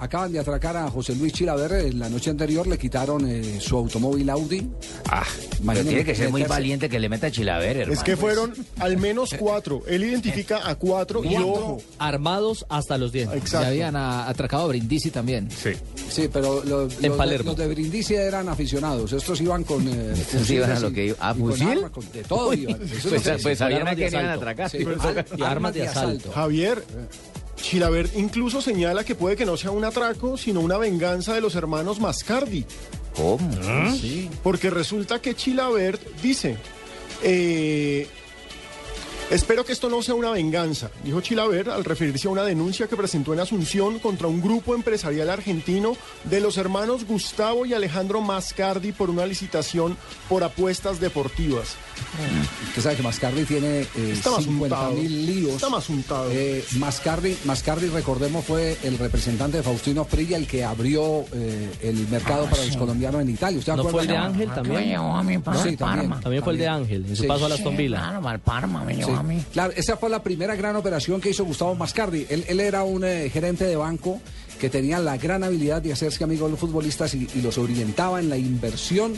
Acaban de atracar a José Luis Chilaver. En la noche anterior le quitaron eh, su automóvil Audi. Ah, pero tiene que ser muy valiente que le meta a Chilaver, hermano. Es que fueron al menos cuatro. Él identifica a cuatro y ojo. Armados hasta los dientes. Exacto. Ya habían a- atracado a Brindisi también. Sí. Sí, pero lo- los, de, Palermo. los de Brindisi eran aficionados. Estos iban con. Eh, Estos iban a lo y- que iba- ¿a y con fusil? armas, con- de todo iban. Eso Pues, que- pues sabían a armas de quién iban a atracar. sí, Y armas de asalto. Javier, Chilaver incluso señala que puede que no sea un atraco, sino una venganza de los hermanos Mascardi. ¿Cómo? Porque resulta que Chilavert dice, eh, espero que esto no sea una venganza, dijo Chilavert al referirse a una denuncia que presentó en Asunción contra un grupo empresarial argentino de los hermanos Gustavo y Alejandro Mascardi por una licitación por apuestas deportivas. Usted sabe que Mascardi tiene eh, Está más 50 untado. mil líos. Está más untado. Eh, Mascardi, Mascardi, recordemos, fue el representante de Faustino Prilla el que abrió eh, el mercado para los colombianos en Italia. ¿Usted ¿No acuerda? fue el de Ángel Me también? Sí, también. Fue el de Ángel, en su Sí. paso a la Aston Sí, Villa. Claro, Parma me llevó Mí. Claro, esa fue la primera gran operación que hizo Gustavo Mascardi. Él, él era un eh, gerente de banco que tenía la gran habilidad de hacerse amigo de los futbolistas y, y los orientaba en la inversión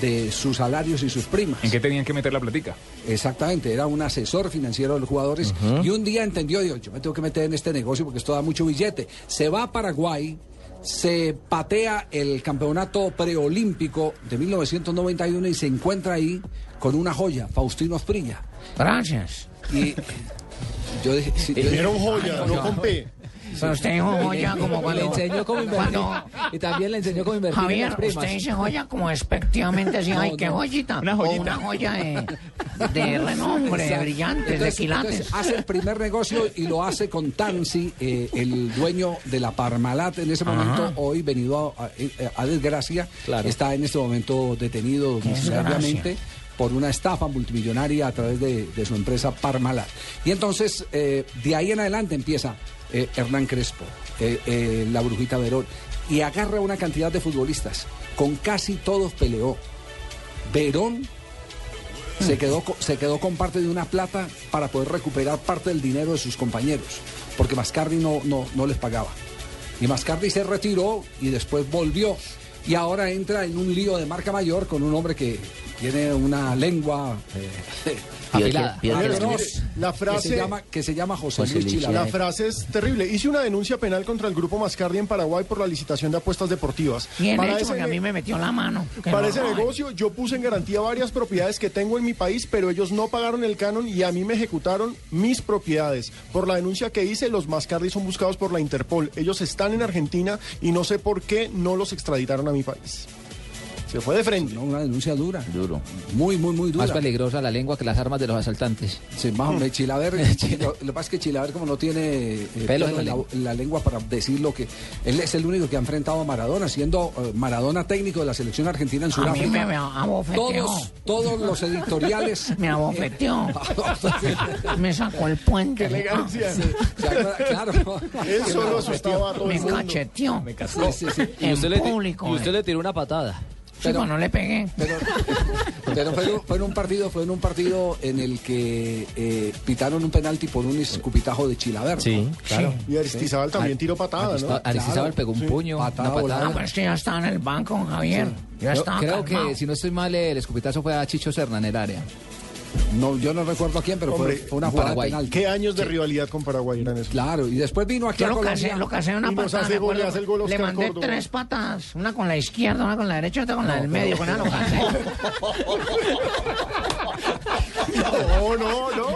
de sus salarios y sus primas. ¿En qué tenían que meter la platica? Exactamente, era un asesor financiero de los jugadores y un día entendió, dijo, yo me tengo que meter en este negocio porque esto da mucho billete. Se va a Paraguay, se patea el campeonato preolímpico de 1991 y se encuentra ahí con una joya, Faustino Asprilla. Gracias. Y yo dije, sí, yo dije, Era un joya, no con P. Pero usted dijo joya como cuando... Le enseñó cómo invertir. cuando- Y también le enseñó cómo invertir en Javier, las primas. usted dice joya como despectivamente así, ay, qué joyita. Una O joyita. una joya de, de renombre, de brillantes, de quilates. entonces hace el primer negocio y lo hace con Tansi, eh, el dueño de la Parmalat en ese momento, hoy venido a, a- a desgracia, Claro. está en este momento detenido domiciliariamente por una estafa multimillonaria a través de, su empresa Parmalat. Y entonces, eh, de ahí en adelante empieza eh, Hernán Crespo, eh, la Brujita Verón, y agarra una cantidad de futbolistas. Con casi todos peleó. Verón se quedó, se quedó con parte de una plata para poder recuperar parte del dinero de sus compañeros, porque Mascardi no, no, no les pagaba. Y Mascardi se retiró y después volvió. Y ahora entra en un lío de marca mayor con un hombre que tiene una lengua eh, Afilada. Atroz, La que, frase- se llama, que se llama José, José Luis. La frase es terrible. Hice una denuncia penal contra el grupo Mascardi en Paraguay por la licitación de apuestas deportivas. Bien Para hecho, ese porque a mí me metió la mano. Para no ese negocio yo puse en garantía varias propiedades que tengo en mi país, pero ellos no pagaron el canon y a mí me ejecutaron mis propiedades. Por la denuncia que hice, los Mascardi son buscados por la Interpol. Ellos están en Argentina y no sé por qué no los extraditaron a mi país. Se fue de frente. No, una denuncia dura. Duro. Muy, muy, muy dura. Más peligrosa la lengua que las armas de los asaltantes. Sí, más o menos. Chilaver, lo, lo que pasa es que Chilaver como no tiene eh, Pelos pelo en la en la, lengua para decir lo que... Él es el único que ha enfrentado a Maradona, siendo eh, Maradona técnico de la selección argentina en A mí Sudáfrica. me abofeteó. Todos, todos los editoriales... Me abofeteó. me sacó el puente. ¡Qué elegancia! ¿Se acuerda? Claro. Él solo asustaba a todo Me el mundo. cacheteó. Sí, sí, sí. En público. y usted eh. le tiró una patada. Sí, Pero- no le pegué. Pero, pero fue, en un- fue en un partido, fue en un partido en el que eh, pitaron un penalti por un escupitajo de Chilaver. ¿no? claro. Y Aristizábal también tiró patada, ¿no? Aristizábal pegó un puño, Patada una. Ah, patada. pero es que ya estaba en el banco, Javier. Ya estaba creo calmado. que, si no estoy mal, el escupitazo fue a Chicho Serna en el área. No, yo no recuerdo a quién, pero fue, Hombre, fue una jugada Paraguay. penal. ¿Qué años de rivalidad con Paraguay eran esos? Claro, y después vino aquí Yo a lo Colombia. casé, lo casé en una Y patada. hace me gol, acuerdo. hace el gol Le mandé Córdoba. tres patas. Una con la izquierda, una con la derecha, otra con la del medio. Con una lo casé. No, no, no.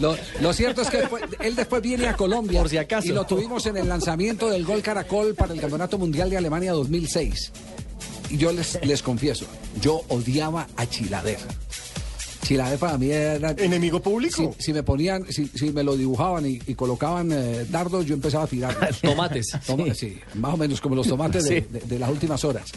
Lo, lo cierto es que él después viene a Colombia. Por si acaso. Y lo tuvimos en el lanzamiento del Gol Caracol para el Campeonato Mundial de Alemania 2006. Yo les, les confieso, yo odiaba a Chilaver. Chilaver para mí era... Enemigo público. Si, si me ponían, si, si me lo dibujaban y, y colocaban eh, dardos, yo empezaba a tirar. Tomates. Toma- sí, más o menos como los tomates de, Sí. de- de las últimas horas.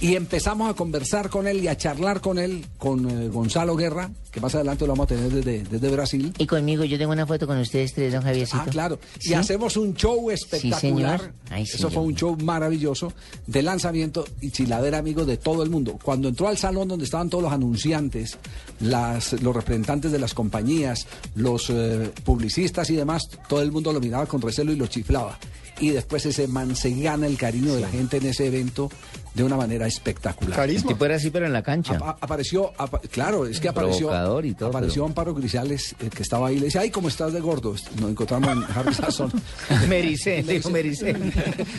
Y empezamos a conversar con él y a charlar con él, con eh, Gonzalo Guerra, que más adelante lo vamos a tener desde, desde Brasil. Y conmigo, yo tengo una foto con ustedes tres, don Javiercito. Ah, claro. ¿Sí? Y hacemos un show espectacular. señor. Ay, sí, Eso fue un show maravilloso de lanzamiento y Chilaver amigo de todo el mundo. Cuando entró al salón donde estaban todos los anunciantes, las, los representantes de las compañías, los eh, publicistas y demás, todo el mundo lo miraba con recelo y lo chiflaba. Y después ese man se gana el cariño de la gente en ese evento de una manera espectacular. Carisma. era así, pero en la cancha. Apa- apareció, apa- claro, es que apareció, Provocador y todo, apareció Amparo Grisales, eh, que estaba ahí, le dice, ay, ¿cómo estás de gordo? Nos encontramos en Harry Sasson. Mericé, Le dijo Mericé.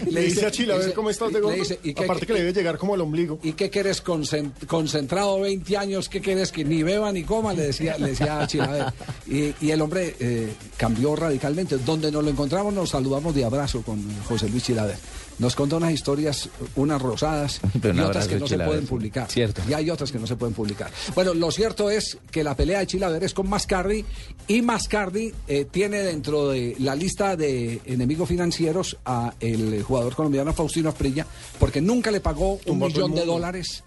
Le dice a Chile, a ver dice- cómo estás de le gordo. dice, ¿y qué- Aparte que le debe llegar como al ombligo. ¿Y qué quieres concen- concentrado 20 años? ¿Qué quieres que ni beba ni coma? Le decía, le decía a Chilaver. Y, y el hombre eh, cambió radicalmente. Donde nos lo encontramos nos saludamos de abrazo con José Luis Chilaver. Nos contó unas historias, unas rosadas Y otras que no se pueden publicar. Cierto. Y hay otras que no se pueden publicar. Bueno, lo cierto es que la pelea de Chilaver es con Mascardi y Mascardi eh, tiene dentro de la lista de enemigos financieros a el jugador colombiano Faustino Asprilla porque nunca le pagó un millón de dólares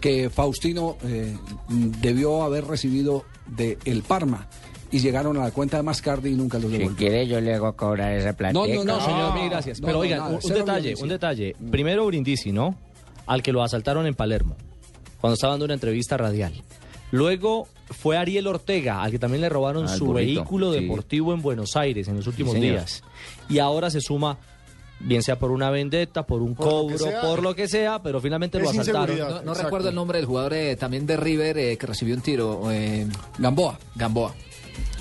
que Faustino eh, mm, debió haber recibido de el Parma y llegaron a la cuenta de Mascardi y nunca los Si devolvió. quiere, yo le hago cobrar esa plata. No, no, no, Señor, mil gracias. no, Pero no, oigan, nada, un, detalle, un detalle. Primero Brindisi, ¿no? Al que lo asaltaron en Palermo, cuando estaba dando una entrevista radial. Luego fue Ariel Ortega, al que también le robaron Al su burrito, vehículo sí. deportivo en Buenos Aires en los últimos días. Y ahora se suma, bien sea por una vendetta, por un Por lo que cobro, sea. por lo que sea, pero finalmente Es lo asaltaron. No, recuerdo el nombre del jugador eh, también de River eh, que recibió un tiro, eh, Gamboa. Gamboa,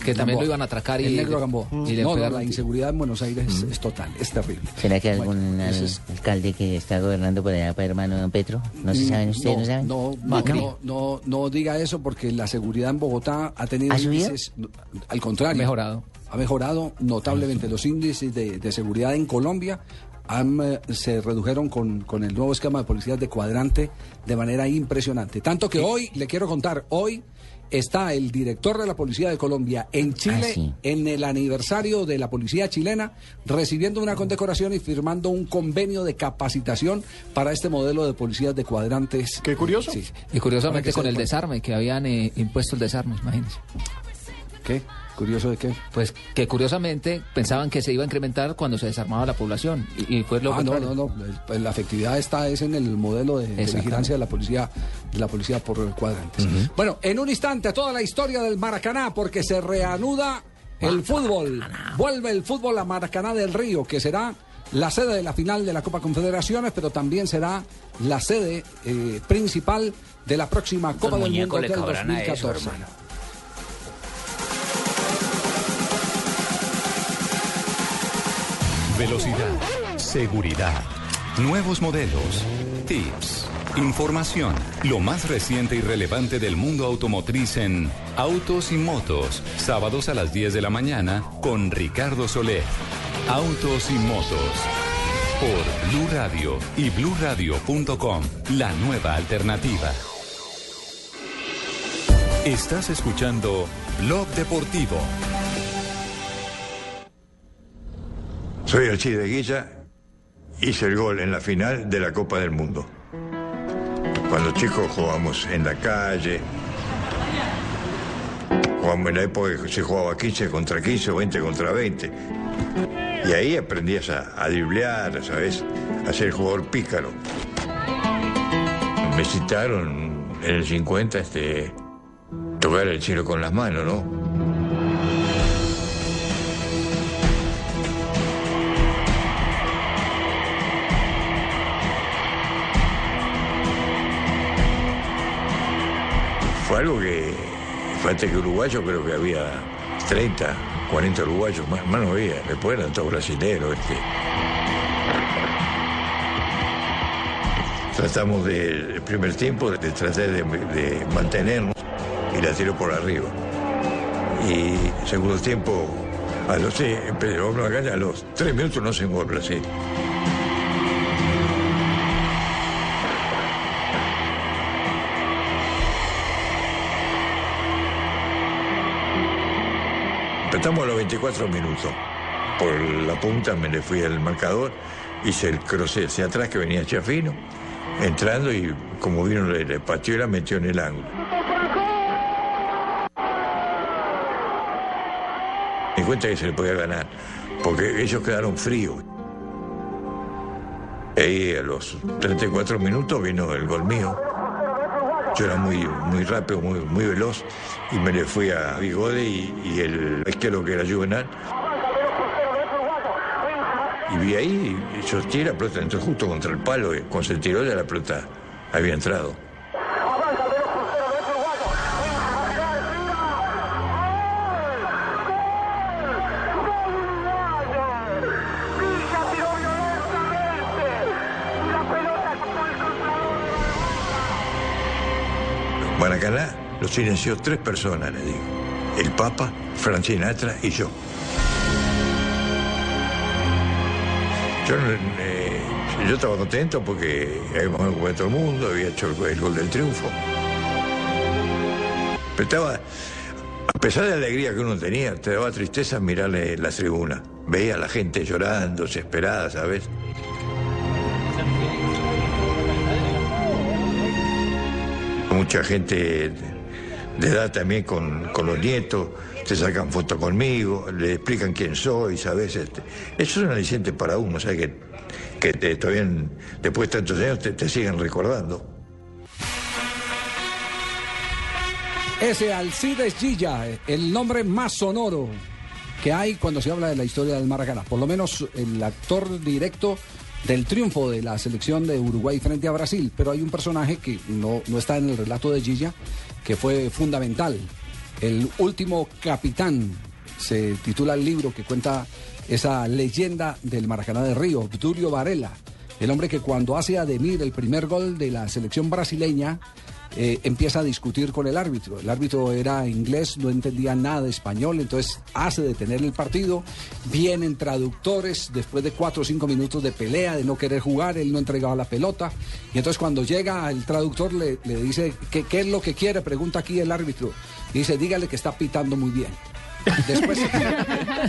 que también Gamboa. lo iban a atracar y El negro Gamboa. y le no, la inseguridad en Buenos Aires es, es total, es terrible. ¿Será que Bueno, algún al- ese es- alcalde que está gobernando por allá, para hermano don Petro? ¿No se saben ustedes? ¿No, no, saben? no, no, Macri. no, diga eso porque la seguridad en Bogotá ha tenido índices, al contrario, Ha mejorado. Ha mejorado notablemente los índices de, de seguridad en Colombia. han, eh, se redujeron con, con el nuevo esquema de policías de cuadrante de manera impresionante. Tanto que hoy, le quiero contar, hoy está el director de la Policía de Colombia en Chile, Ah, sí. en el aniversario de la Policía chilena, recibiendo una condecoración y firmando un convenio de capacitación para este modelo de policías de cuadrantes. Qué curioso. Sí. Y curiosamente con el desarme, que habían eh, impuesto el desarme, imagínense. ¿Qué? ¿Curioso de qué? Pues que curiosamente pensaban que se iba a incrementar cuando se desarmaba la población. Y, y fue lo Ah, no, no, no. el- pues, La efectividad está es en el modelo de, vigilancia de la policía, de la policía por cuadrantes. Bueno, en un instante toda la historia del Maracaná porque se reanuda el fútbol. Vuelve el fútbol a Maracaná del Río, que será la sede de la final de la Copa Confederaciones, pero también será la sede eh, principal de la próxima Copa del Mundo del cabrán a eso, Velocidad, seguridad, nuevos modelos, tips, información, lo más reciente y relevante del mundo automotriz en Autos y Motos, sábados a las 10 de la mañana con Ricardo Soler. Autos y Motos por Blue Radio y bluradio.com, la nueva alternativa. Estás escuchando Blog Deportivo. Soy Alcide Guilla, hice el gol en la final de la Copa del Mundo. Cuando chicos jugábamos en la calle, jugábamos en la época que se jugaba 15 contra 15 o 20 contra 20. Y ahí aprendías a, a ¿sabes? A ser jugador pícaro. Me citaron en el 50 este, tocar el cielo con las manos, ¿no? Fue algo que, falta que uruguayos creo que había 30, 40 uruguayos, más, más no había, después eran todos brasileños. Este. Tratamos de, el primer tiempo de, tratar de, mantenernos y la tiró por arriba. Y segundo tiempo, a los, sí, a los tres minutos no se gol, así. Estamos a los 24 minutos. Por la punta me le fui al marcador, hice el cruce hacia atrás que venía Chafino, entrando y como vino pateó y la metió en el ángulo. Me cuenta que se le podía ganar, porque ellos quedaron fríos. Y a los 34 minutos vino el gol mío. Yo era muy, muy rápido, muy, muy veloz, y me le fui a Bigode y, el izquierdo que era Juvenal. Y vi ahí, y yo tiré la pelota, entró justo contra el palo, y cuando se tiró ya la pelota había entrado. Maracaná lo silenció tres personas, le digo. El Papa, Frank Sinatra y yo. Yo, eh, yo estaba contento porque habíamos ganado todo el mundo, había hecho el, el gol del triunfo. Pero estaba, a pesar de la alegría que uno tenía, te daba tristeza mirarle las tribunas. Veía a la gente llorando, desesperada, ¿sabes? Mucha gente de edad también con, con los nietos, te sacan fotos conmigo, le explican quién soy, ¿sabes? Este, eso es un aliciente para uno, ¿sabes? Que, que te, todavía, después de tantos años, te, te siguen recordando. Ese Alcides Gilla, el nombre más sonoro que hay cuando se habla de la historia del Maracaná. Por lo menos el actor directo del triunfo de la selección de Uruguay frente a Brasil. Pero hay un personaje que no, no está en el relato de Gilla, que fue fundamental. El último capitán, se titula el libro que cuenta esa leyenda del Maracaná de Río, Obdulio Varela. El hombre que cuando hace a Demir el primer gol de la selección brasileña, eh, empieza a discutir con el árbitro. El árbitro era inglés, no entendía nada español, entonces hace detener el partido. Vienen traductores después de cuatro o cinco minutos de pelea, de no querer jugar, él no entregaba la pelota. Y entonces cuando llega el traductor le, le dice, ¿qué, ¿qué es lo que quiere? Pregunta aquí el árbitro. Y dice, dígale que está pitando muy bien. Después,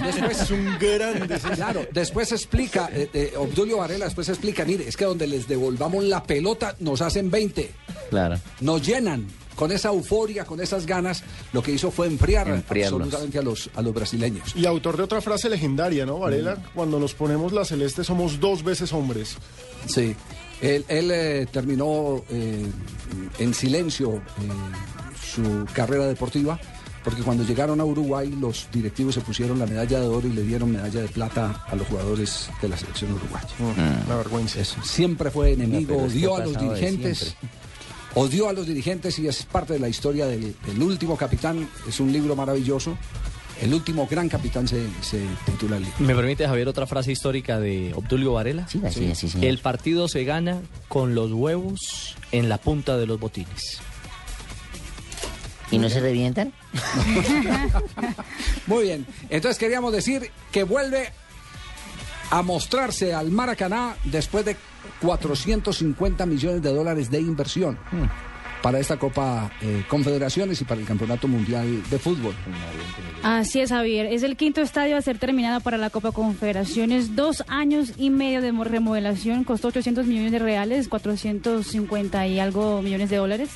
después es un grande. Claro, después explica, eh, eh, Obdulio Varela después explica, mire, es que donde les devolvamos la pelota nos hacen 20. Claro. Nos llenan con esa euforia, con esas ganas, lo que hizo fue enfriar Enfriarlos. absolutamente a los, a los brasileños. Y autor de otra frase legendaria, ¿no, Varela? Cuando nos ponemos la celeste somos dos veces hombres. Sí, él, él, eh, terminó eh, en silencio eh, su carrera deportiva, porque cuando llegaron a Uruguay los directivos se pusieron la medalla de oro y le dieron medalla de plata a los jugadores de la selección uruguaya. Una vergüenza. Eso. Siempre fue enemigo, No, odió a los dirigentes. Odió a los dirigentes y es parte de la historia del, del último capitán. Es un libro maravilloso. El último gran capitán se, se titula el libro. ¿Me permite, Javier, otra frase histórica de Obdulio Varela? Sí, así sí, señor. El partido se gana con los huevos en la punta de los botines. ¿Y no se revientan? Muy bien. Entonces queríamos decir que vuelve a mostrarse al Maracaná después de 450 millones de dólares de inversión para esta Copa eh, Confederaciones y para el Campeonato Mundial de Fútbol. Así es, Javier. Es el quinto estadio a ser terminado para la Copa Confederaciones. Dos años y medio de mo- remodelación. Costó 800 millones de reales, 450 y algo millones de dólares.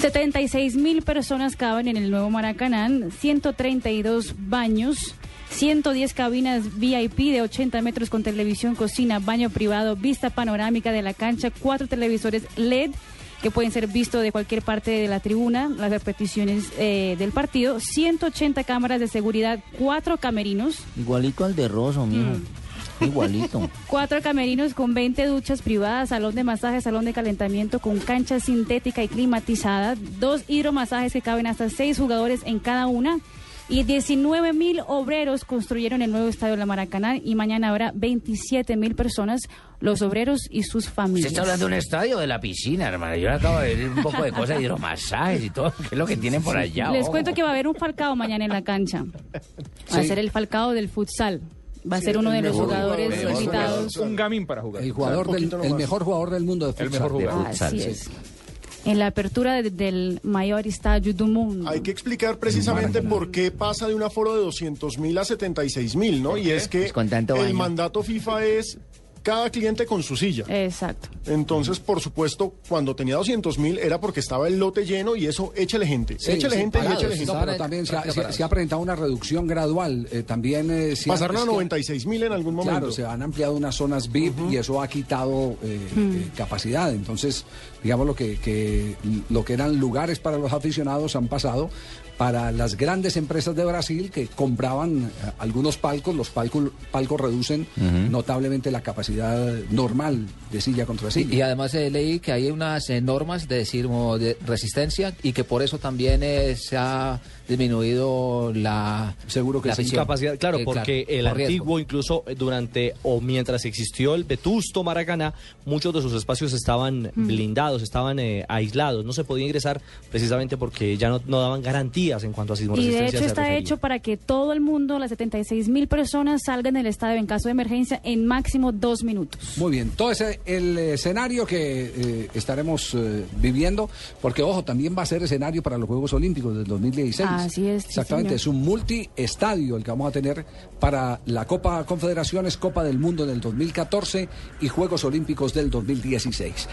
76 mil personas caben en el nuevo Maracaná, 132 baños, 110 cabinas VIP de 80 metros con televisión, cocina, baño privado, vista panorámica de la cancha, cuatro televisores LED que pueden ser vistos de cualquier parte de la tribuna, las repeticiones eh, del partido, 180 cámaras de seguridad, cuatro camerinos, Igualito al de Rosso, mijo. Igualito. Cuatro camerinos con 20 duchas privadas, salón de masaje, salón de calentamiento con cancha sintética y climatizada, dos hidromasajes que caben hasta seis jugadores en cada una. Y 19 mil obreros construyeron el nuevo estadio de la Maracaná y mañana habrá 27 mil personas, los obreros y sus familias. está hablando de un estadio de la piscina, hermano. Yo le acabo de ver un poco de cosas, hidromasajes y todo. ¿Qué es lo que tienen por allá? Les ojo? cuento que va a haber un falcao mañana en la cancha. Va a ser el falcao del futsal. Va a ser uno de los jugadores invitados. Un gamín para jugar. El jugador O sea, del, poquito el mejor jugador del mundo de El futsal. mejor jugador. Así es. en la apertura de- del mayor estadio del mundo. Hay que explicar precisamente por qué pasa de un aforo de 200 mil a 76 mil, ¿no? Y es que Pues con tanto el baño. mandato FIFA es cada cliente con su silla. Exacto. Entonces, por supuesto, cuando tenía 200 mil era porque estaba el lote lleno y eso échele gente. Sí, échele sí, gente y parados, échele sí, gente. no, pero también se ha, se- se ha presentado una reducción gradual. eh, también eh, ha- Pasaron a es que- 96 mil en algún momento. Claro, se han ampliado unas zonas VIP y eso ha quitado eh, eh, capacidad. Entonces, digamos lo que, que lo que eran lugares para los aficionados han pasado para las grandes empresas de Brasil que compraban eh, algunos palcos. Los palcos, palcos reducen notablemente la capacidad normal de silla contra silla. y además eh, leí que hay unas eh, normas de, decir, de resistencia y que por eso también eh, se ha disminuido la seguro la afición. Capacidad, claro, Eh, porque el por riesgo. antiguo, incluso eh, durante o mientras existió el vetusto Maracaná, muchos de sus espacios estaban Mm. blindados, estaban eh, aislados, no se podía ingresar precisamente porque ya no, no daban garantías en cuanto a sismo Y de resistencia hecho está refería. hecho para que todo el mundo, las 76 mil personas, salgan del estadio en caso de emergencia en máximo dos minutos. Muy bien, todo ese el escenario que eh, estaremos eh, viviendo, porque ojo, también va a ser escenario para los Juegos Olímpicos del 2016. Así es, Exactamente, es un multiestadio el que vamos a tener para la Copa Confederaciones, Copa del Mundo del 2014 y Juegos Olímpicos del 2016.